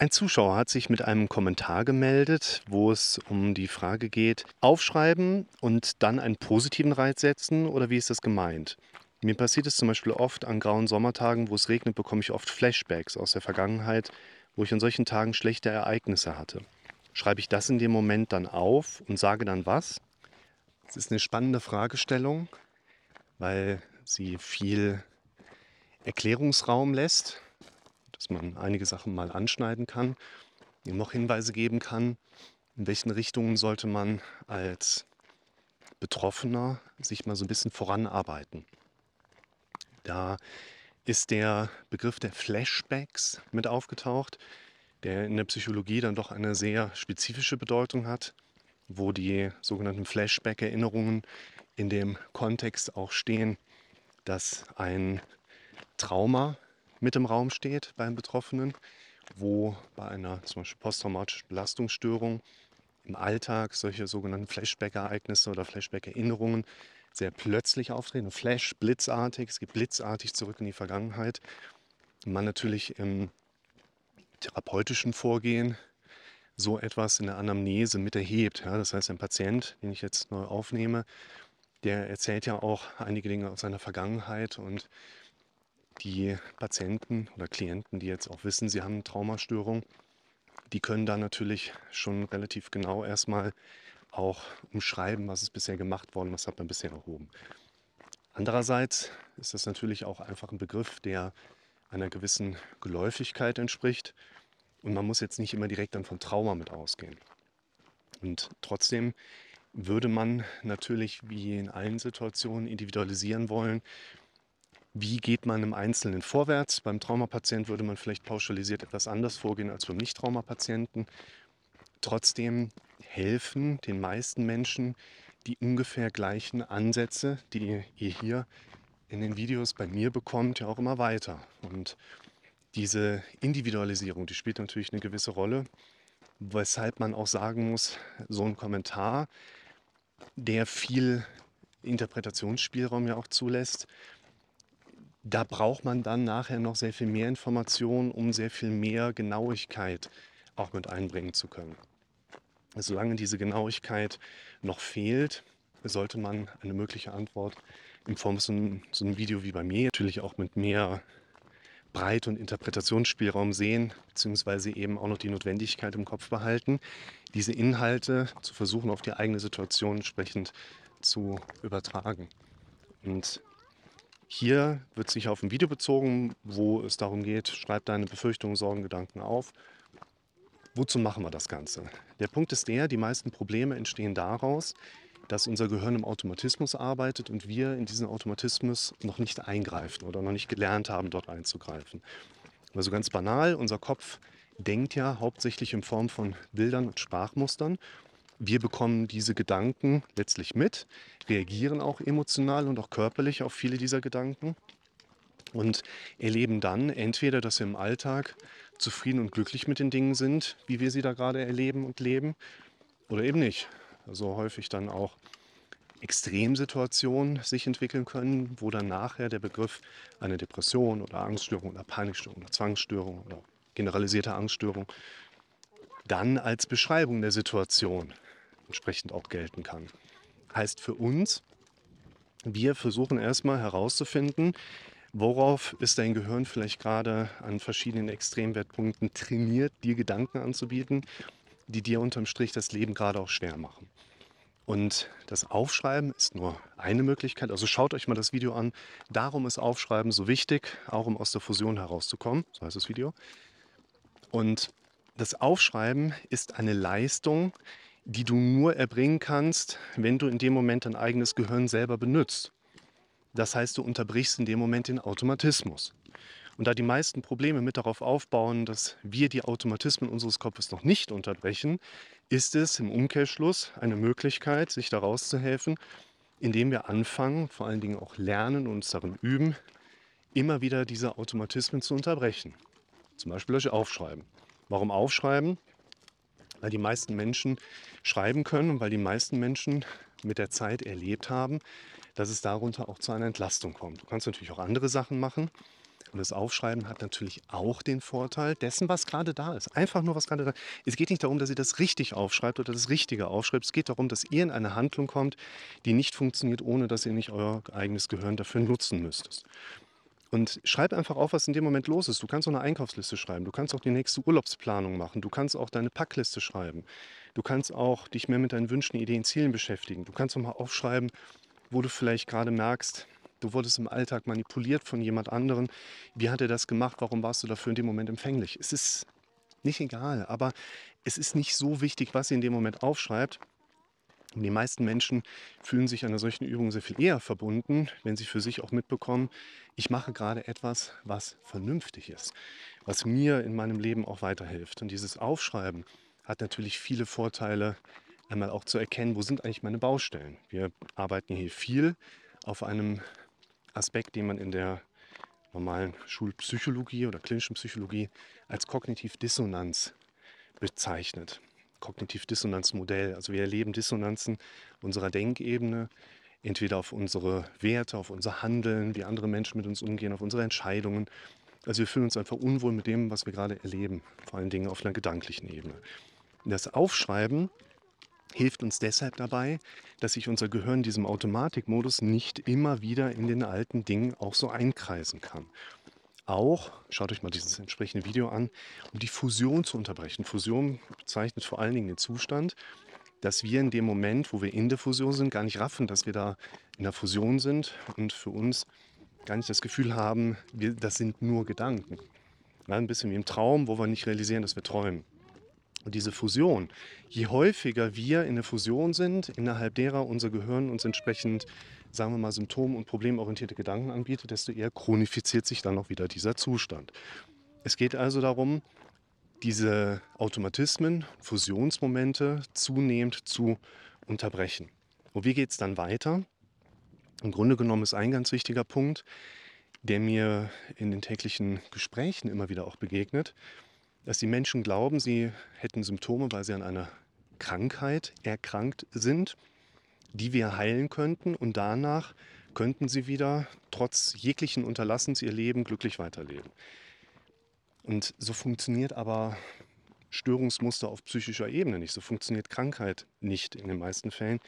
Ein Zuschauer hat sich mit einem Kommentar gemeldet, wo es um die Frage geht, aufschreiben und dann einen positiven Reiz setzen oder wie ist das gemeint? Mir passiert es zum Beispiel oft an grauen Sommertagen, wo es regnet, bekomme ich oft Flashbacks aus der Vergangenheit, wo ich an solchen Tagen schlechte Ereignisse hatte. Schreibe ich das in dem Moment dann auf und sage dann was? Das ist eine spannende Fragestellung, weil sie viel Erklärungsraum lässt dass man einige Sachen mal anschneiden kann, ihm noch Hinweise geben kann, in welchen Richtungen sollte man als Betroffener sich mal so ein bisschen voranarbeiten. Da ist der Begriff der Flashbacks mit aufgetaucht, der in der Psychologie dann doch eine sehr spezifische Bedeutung hat, wo die sogenannten Flashback-Erinnerungen in dem Kontext auch stehen, dass ein Trauma mit im Raum steht beim Betroffenen, wo bei einer zum Beispiel posttraumatischen Belastungsstörung im Alltag solche sogenannten Flashback-Ereignisse oder Flashback-Erinnerungen sehr plötzlich auftreten, Flash, blitzartig, es geht blitzartig zurück in die Vergangenheit. Man natürlich im therapeutischen Vorgehen so etwas in der Anamnese mit erhebt. Ja, das heißt, ein Patient, den ich jetzt neu aufnehme, der erzählt ja auch einige Dinge aus seiner Vergangenheit und die Patienten oder Klienten, die jetzt auch wissen, sie haben eine Traumastörung, die können da natürlich schon relativ genau erstmal auch umschreiben, was ist bisher gemacht worden, was hat man bisher erhoben. Andererseits ist das natürlich auch einfach ein Begriff, der einer gewissen Geläufigkeit entspricht. Und man muss jetzt nicht immer direkt dann von Trauma mit ausgehen. Und trotzdem würde man natürlich wie in allen Situationen individualisieren wollen wie geht man im Einzelnen vorwärts? Beim Traumapatient würde man vielleicht pauschalisiert etwas anders vorgehen als beim Nicht-Traumapatienten. Trotzdem helfen den meisten Menschen die ungefähr gleichen Ansätze, die ihr hier in den Videos bei mir bekommt, ja auch immer weiter. Und diese Individualisierung, die spielt natürlich eine gewisse Rolle, weshalb man auch sagen muss, so ein Kommentar, der viel Interpretationsspielraum ja auch zulässt, da braucht man dann nachher noch sehr viel mehr Informationen, um sehr viel mehr Genauigkeit auch mit einbringen zu können. Solange diese Genauigkeit noch fehlt, sollte man eine mögliche Antwort in Form von so einem, Video wie bei mir natürlich auch mit mehr Breite und Interpretationsspielraum sehen, beziehungsweise eben auch noch die Notwendigkeit im Kopf behalten, diese Inhalte zu versuchen, auf die eigene Situation entsprechend zu übertragen. Und hier wird sich auf ein Video bezogen, wo es darum geht, schreib deine Befürchtungen, Sorgen, Gedanken auf. Wozu machen wir das Ganze? Der Punkt ist der, die meisten Probleme entstehen daraus, dass unser Gehirn im Automatismus arbeitet und wir in diesen Automatismus noch nicht eingreifen oder noch nicht gelernt haben, dort einzugreifen. Also ganz banal, unser Kopf denkt ja hauptsächlich in Form von Bildern und Sprachmustern wir bekommen diese Gedanken letztlich mit, reagieren auch emotional und auch körperlich auf viele dieser Gedanken und erleben dann entweder, dass wir im Alltag zufrieden und glücklich mit den Dingen sind, wie wir sie da gerade erleben und leben, oder eben nicht. Also häufig dann auch Extremsituationen sich entwickeln können, wo dann nachher der Begriff eine Depression oder Angststörung oder Panikstörung oder Zwangsstörung oder generalisierte Angststörung dann als Beschreibung der Situation entsprechend auch gelten kann. Heißt für uns, wir versuchen erstmal herauszufinden, worauf ist dein Gehirn vielleicht gerade an verschiedenen Extremwertpunkten trainiert, dir Gedanken anzubieten, die dir unterm Strich das Leben gerade auch schwer machen. Und das Aufschreiben ist nur eine Möglichkeit. Also schaut euch mal das Video an. Darum ist Aufschreiben so wichtig, auch um aus der Fusion herauszukommen. So heißt das Video. Und das Aufschreiben ist eine Leistung, die du nur erbringen kannst, wenn du in dem Moment dein eigenes Gehirn selber benutzt. Das heißt, du unterbrichst in dem Moment den Automatismus. Und da die meisten Probleme mit darauf aufbauen, dass wir die Automatismen unseres Kopfes noch nicht unterbrechen, ist es im Umkehrschluss eine Möglichkeit, sich daraus zu helfen, indem wir anfangen, vor allen Dingen auch lernen und uns darin üben, immer wieder diese Automatismen zu unterbrechen. Zum Beispiel durch Aufschreiben. Warum aufschreiben? Weil die meisten Menschen schreiben können und weil die meisten Menschen mit der Zeit erlebt haben, dass es darunter auch zu einer Entlastung kommt. Du kannst natürlich auch andere Sachen machen, Und das Aufschreiben hat natürlich auch den Vorteil dessen, was gerade da ist. Einfach nur, was gerade da ist. Es geht nicht darum, dass ihr das richtig aufschreibt oder das Richtige aufschreibt. Es geht darum, dass ihr in eine Handlung kommt, die nicht funktioniert, ohne dass ihr nicht euer eigenes Gehirn dafür nutzen müsstet. Und schreib einfach auf, was in dem Moment los ist. Du kannst auch eine Einkaufsliste schreiben. Du kannst auch die nächste Urlaubsplanung machen. Du kannst auch deine Packliste schreiben. Du kannst auch dich mehr mit deinen Wünschen, Ideen, Zielen beschäftigen. Du kannst auch mal aufschreiben, wo du vielleicht gerade merkst, du wurdest im Alltag manipuliert von jemand anderem. Wie hat er das gemacht? Warum warst du dafür in dem Moment empfänglich? Es ist nicht egal, aber es ist nicht so wichtig, was ihr in dem Moment aufschreibt, und die meisten Menschen fühlen sich einer solchen Übung sehr viel eher verbunden, wenn sie für sich auch mitbekommen, ich mache gerade etwas, was vernünftig ist, was mir in meinem Leben auch weiterhilft. Und dieses Aufschreiben hat natürlich viele Vorteile, einmal auch zu erkennen, wo sind eigentlich meine Baustellen. Wir arbeiten hier viel auf einem Aspekt, den man in der normalen Schulpsychologie oder klinischen Psychologie als kognitiv Dissonanz bezeichnet. Kognitiv-Dissonanz-Modell. Also wir erleben Dissonanzen unserer Denkebene, entweder auf unsere Werte, auf unser Handeln, wie andere Menschen mit uns umgehen, auf unsere Entscheidungen. Also wir fühlen uns einfach unwohl mit dem, was wir gerade erleben, vor allen Dingen auf einer gedanklichen Ebene. Das Aufschreiben hilft uns deshalb dabei, dass sich unser Gehirn diesem Automatikmodus nicht immer wieder in den alten Dingen auch so einkreisen kann auch, schaut euch mal dieses entsprechende Video an, um die Fusion zu unterbrechen. Fusion bezeichnet vor allen Dingen den Zustand, dass wir in dem Moment, wo wir in der Fusion sind, gar nicht raffen, dass wir da in der Fusion sind und für uns gar nicht das Gefühl haben, wir, das sind nur Gedanken. Ja, ein bisschen wie im Traum, wo wir nicht realisieren, dass wir träumen. Und diese Fusion, je häufiger wir in der Fusion sind, innerhalb derer unser Gehirn uns entsprechend sagen wir mal, symptom- und problemorientierte Gedanken anbietet, desto eher chronifiziert sich dann auch wieder dieser Zustand. Es geht also darum, diese Automatismen, Fusionsmomente zunehmend zu unterbrechen. Und wie geht es dann weiter? Im Grunde genommen ist ein ganz wichtiger Punkt, der mir in den täglichen Gesprächen immer wieder auch begegnet, dass die Menschen glauben, sie hätten Symptome, weil sie an einer Krankheit erkrankt sind die wir heilen könnten und danach könnten sie wieder trotz jeglichen Unterlassens ihr Leben glücklich weiterleben. Und so funktioniert aber Störungsmuster auf psychischer Ebene nicht. So funktioniert Krankheit nicht in den meisten Fällen,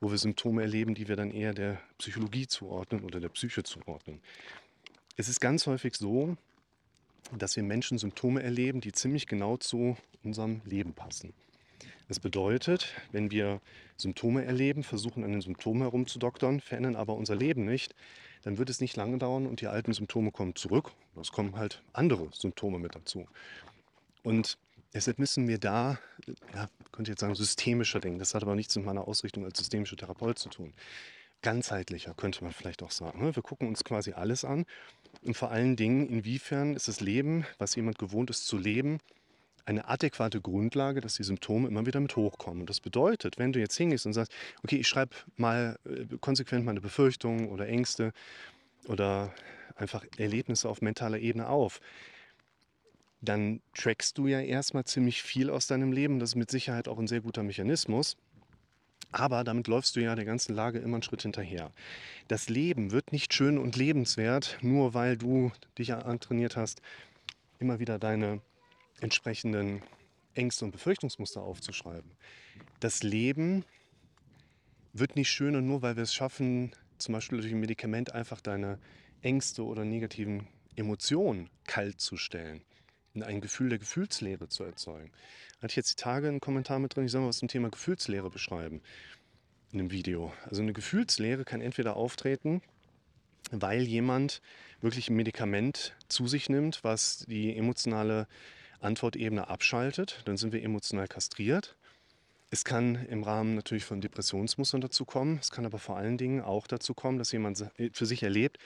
wo wir Symptome erleben, die wir dann eher der Psychologie zuordnen oder der Psyche zuordnen. Es ist ganz häufig so, dass wir Menschen Symptome erleben, die ziemlich genau zu unserem Leben passen. Das bedeutet, wenn wir Symptome erleben, versuchen an den Symptomen herumzudoktern, verändern aber unser Leben nicht, dann wird es nicht lange dauern und die alten Symptome kommen zurück. Es kommen halt andere Symptome mit dazu. Und deshalb müssen wir da, ja, könnte jetzt sagen, systemischer denken. Das hat aber nichts mit meiner Ausrichtung als systemischer Therapeut zu tun. Ganzheitlicher könnte man vielleicht auch sagen. Ne? Wir gucken uns quasi alles an und vor allen Dingen, inwiefern ist das Leben, was jemand gewohnt ist zu leben, eine adäquate Grundlage, dass die Symptome immer wieder mit hochkommen. das bedeutet, wenn du jetzt hingehst und sagst, okay, ich schreibe mal äh, konsequent meine Befürchtungen oder Ängste oder einfach Erlebnisse auf mentaler Ebene auf, dann trackst du ja erstmal ziemlich viel aus deinem Leben. Das ist mit Sicherheit auch ein sehr guter Mechanismus. Aber damit läufst du ja der ganzen Lage immer einen Schritt hinterher. Das Leben wird nicht schön und lebenswert, nur weil du dich antrainiert hast, immer wieder deine entsprechenden Ängste und Befürchtungsmuster aufzuschreiben. Das Leben wird nicht schöner, nur weil wir es schaffen, zum Beispiel durch ein Medikament einfach deine Ängste oder negativen Emotionen kalt zu stellen, in ein Gefühl der Gefühlslehre zu erzeugen. Hatte ich jetzt die Tage einen Kommentar mit drin, ich soll mal was zum Thema Gefühlslehre beschreiben in einem Video. Also eine Gefühlslehre kann entweder auftreten, weil jemand wirklich ein Medikament zu sich nimmt, was die emotionale Antwortebene abschaltet, dann sind wir emotional kastriert. Es kann im Rahmen natürlich von Depressionsmustern dazu kommen. Es kann aber vor allen Dingen auch dazu kommen, dass jemand für sich erlebt,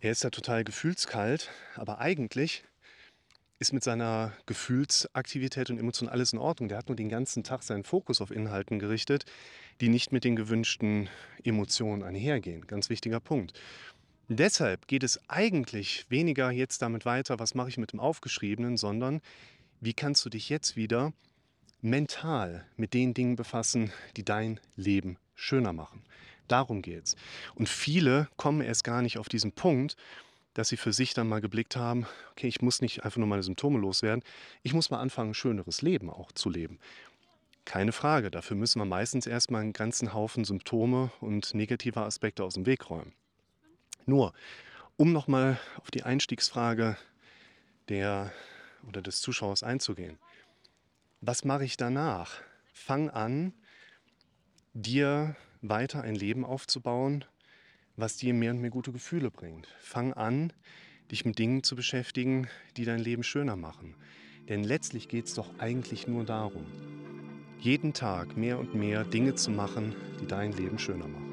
er ist ja total gefühlskalt, aber eigentlich ist mit seiner Gefühlsaktivität und Emotion alles in Ordnung. Der hat nur den ganzen Tag seinen Fokus auf Inhalten gerichtet, die nicht mit den gewünschten Emotionen einhergehen. Ganz wichtiger Punkt. Deshalb geht es eigentlich weniger jetzt damit weiter, was mache ich mit dem Aufgeschriebenen, sondern wie kannst du dich jetzt wieder mental mit den Dingen befassen, die dein Leben schöner machen. Darum geht es. Und viele kommen erst gar nicht auf diesen Punkt, dass sie für sich dann mal geblickt haben, okay, ich muss nicht einfach nur meine Symptome loswerden, ich muss mal anfangen, ein schöneres Leben auch zu leben. Keine Frage, dafür müssen wir meistens erstmal einen ganzen Haufen Symptome und negative Aspekte aus dem Weg räumen. Nur, um nochmal auf die Einstiegsfrage der oder des Zuschauers einzugehen. Was mache ich danach? Fang an, dir weiter ein Leben aufzubauen, was dir mehr und mehr gute Gefühle bringt. Fang an, dich mit Dingen zu beschäftigen, die dein Leben schöner machen. Denn letztlich geht es doch eigentlich nur darum, jeden Tag mehr und mehr Dinge zu machen, die dein Leben schöner machen.